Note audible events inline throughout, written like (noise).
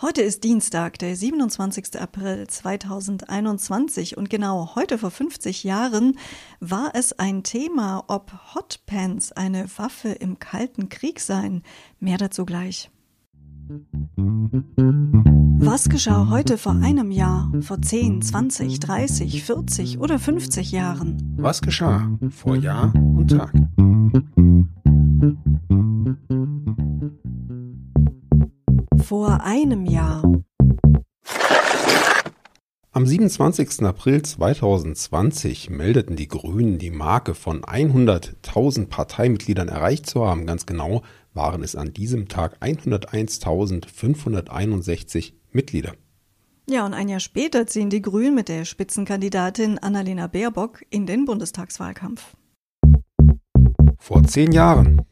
Heute ist Dienstag, der 27. April 2021 und genau heute vor 50 Jahren war es ein Thema, ob Hotpants eine Waffe im Kalten Krieg seien. Mehr dazu gleich. Was geschah heute vor einem Jahr, vor 10, 20, 30, 40 oder 50 Jahren? Was geschah vor Jahr und Tag? Vor einem Jahr. Am 27. April 2020 meldeten die Grünen die Marke von 100.000 Parteimitgliedern erreicht zu haben. Ganz genau waren es an diesem Tag 101.561 Mitglieder. Ja, und ein Jahr später ziehen die Grünen mit der Spitzenkandidatin Annalena Baerbock in den Bundestagswahlkampf. Vor zehn Jahren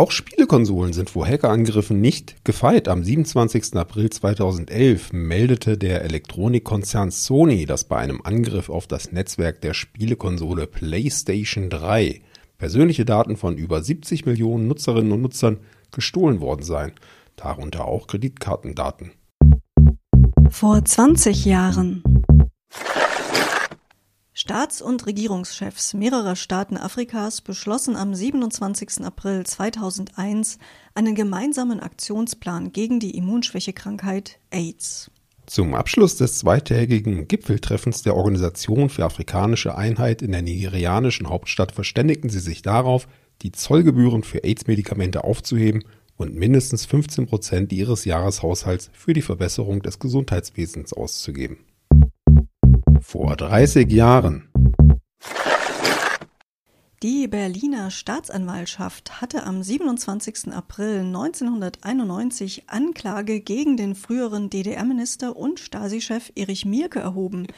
auch Spielekonsolen sind vor Hackerangriffen nicht gefeit. Am 27. April 2011 meldete der Elektronikkonzern Sony, dass bei einem Angriff auf das Netzwerk der Spielekonsole PlayStation 3 persönliche Daten von über 70 Millionen Nutzerinnen und Nutzern gestohlen worden seien, darunter auch Kreditkartendaten. Vor 20 Jahren Staats- und Regierungschefs mehrerer Staaten Afrikas beschlossen am 27. April 2001 einen gemeinsamen Aktionsplan gegen die Immunschwächekrankheit AIDS. Zum Abschluss des zweitägigen Gipfeltreffens der Organisation für afrikanische Einheit in der nigerianischen Hauptstadt verständigten sie sich darauf, die Zollgebühren für AIDS-Medikamente aufzuheben und mindestens 15 Prozent ihres Jahreshaushalts für die Verbesserung des Gesundheitswesens auszugeben. Vor 30 Jahren. Die Berliner Staatsanwaltschaft hatte am 27. April 1991 Anklage gegen den früheren DDR-Minister und Stasi-Chef Erich Mielke erhoben.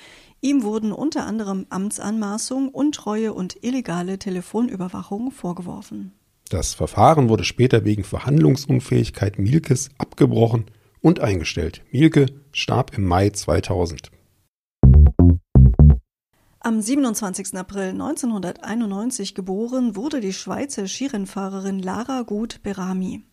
Ihm wurden unter anderem Amtsanmaßung, Untreue und illegale Telefonüberwachung vorgeworfen. Das Verfahren wurde später wegen Verhandlungsunfähigkeit Mielkes abgebrochen und eingestellt. Mielke starb im Mai 2000. Am 27. April 1991 geboren wurde die Schweizer Skirennfahrerin Lara Gut Berami.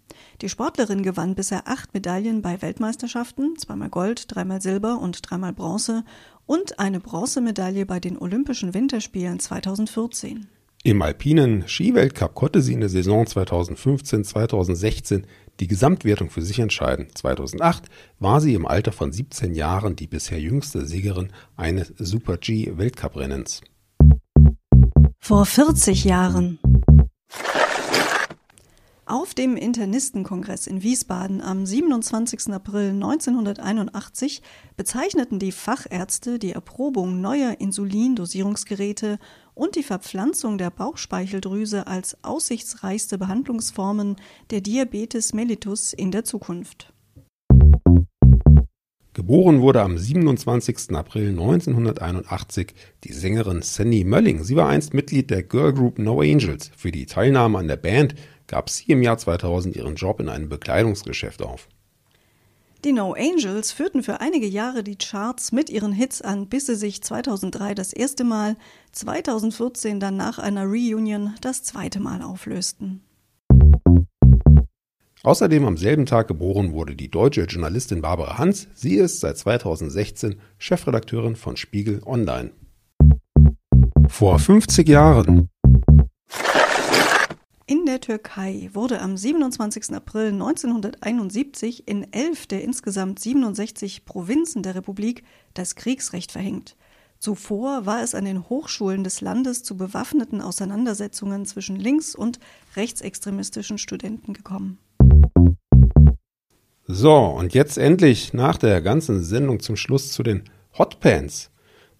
Die Sportlerin gewann bisher acht Medaillen bei Weltmeisterschaften, zweimal Gold, dreimal Silber und dreimal Bronze und eine Bronzemedaille bei den Olympischen Winterspielen 2014. Im alpinen Skiweltcup konnte sie in der Saison 2015-2016 die Gesamtwertung für sich entscheiden. 2008 war sie im Alter von 17 Jahren die bisher jüngste Siegerin eines Super-G Weltcuprennens. Vor 40 Jahren. Auf dem Internistenkongress in Wiesbaden am 27. April 1981 bezeichneten die Fachärzte die Erprobung neuer Insulindosierungsgeräte und die Verpflanzung der Bauchspeicheldrüse als aussichtsreichste Behandlungsformen der Diabetes mellitus in der Zukunft. Geboren wurde am 27. April 1981 die Sängerin Sandy Mölling. Sie war einst Mitglied der Girl Group No Angels. Für die Teilnahme an der Band gab sie im Jahr 2000 ihren Job in einem Bekleidungsgeschäft auf. Die No Angels führten für einige Jahre die Charts mit ihren Hits an, bis sie sich 2003 das erste Mal, 2014 dann nach einer Reunion das zweite Mal auflösten. Außerdem am selben Tag geboren wurde die deutsche Journalistin Barbara Hans. Sie ist seit 2016 Chefredakteurin von Spiegel Online. Vor 50 Jahren in der Türkei wurde am 27. April 1971 in elf der insgesamt 67 Provinzen der Republik das Kriegsrecht verhängt. Zuvor war es an den Hochschulen des Landes zu bewaffneten Auseinandersetzungen zwischen links- und rechtsextremistischen Studenten gekommen. So, und jetzt endlich nach der ganzen Sendung zum Schluss zu den Hotpants.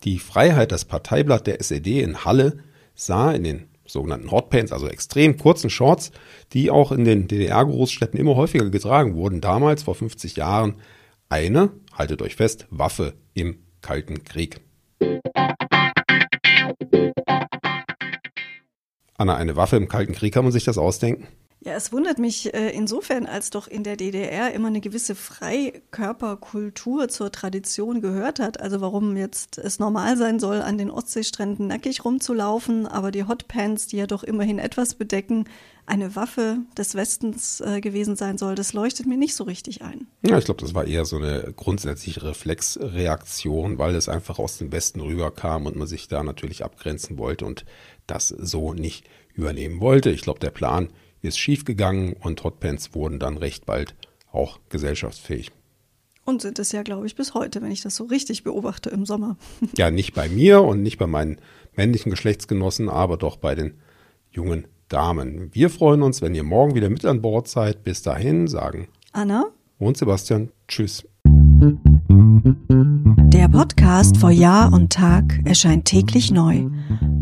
Die Freiheit, das Parteiblatt der SED in Halle, sah in den sogenannten Hotpants, also extrem kurzen Shorts, die auch in den DDR-Großstädten immer häufiger getragen wurden. Damals, vor 50 Jahren, eine, haltet euch fest, Waffe im Kalten Krieg. Anna, eine Waffe im Kalten Krieg, kann man sich das ausdenken? Ja, es wundert mich äh, insofern, als doch in der DDR immer eine gewisse Freikörperkultur zur Tradition gehört hat. Also warum jetzt es normal sein soll, an den Ostseestränden nackig rumzulaufen, aber die Hotpants, die ja doch immerhin etwas bedecken, eine Waffe des Westens äh, gewesen sein soll, das leuchtet mir nicht so richtig ein. Ja, ich glaube, das war eher so eine grundsätzliche Reflexreaktion, weil es einfach aus dem Westen rüberkam und man sich da natürlich abgrenzen wollte und das so nicht übernehmen wollte. Ich glaube, der Plan ist schiefgegangen und Hotpants wurden dann recht bald auch gesellschaftsfähig. Und sind es ja, glaube ich, bis heute, wenn ich das so richtig beobachte im Sommer. (laughs) ja, nicht bei mir und nicht bei meinen männlichen Geschlechtsgenossen, aber doch bei den jungen Damen. Wir freuen uns, wenn ihr morgen wieder mit an Bord seid. Bis dahin sagen Anna und Sebastian Tschüss. Der Podcast vor Jahr und Tag erscheint täglich neu.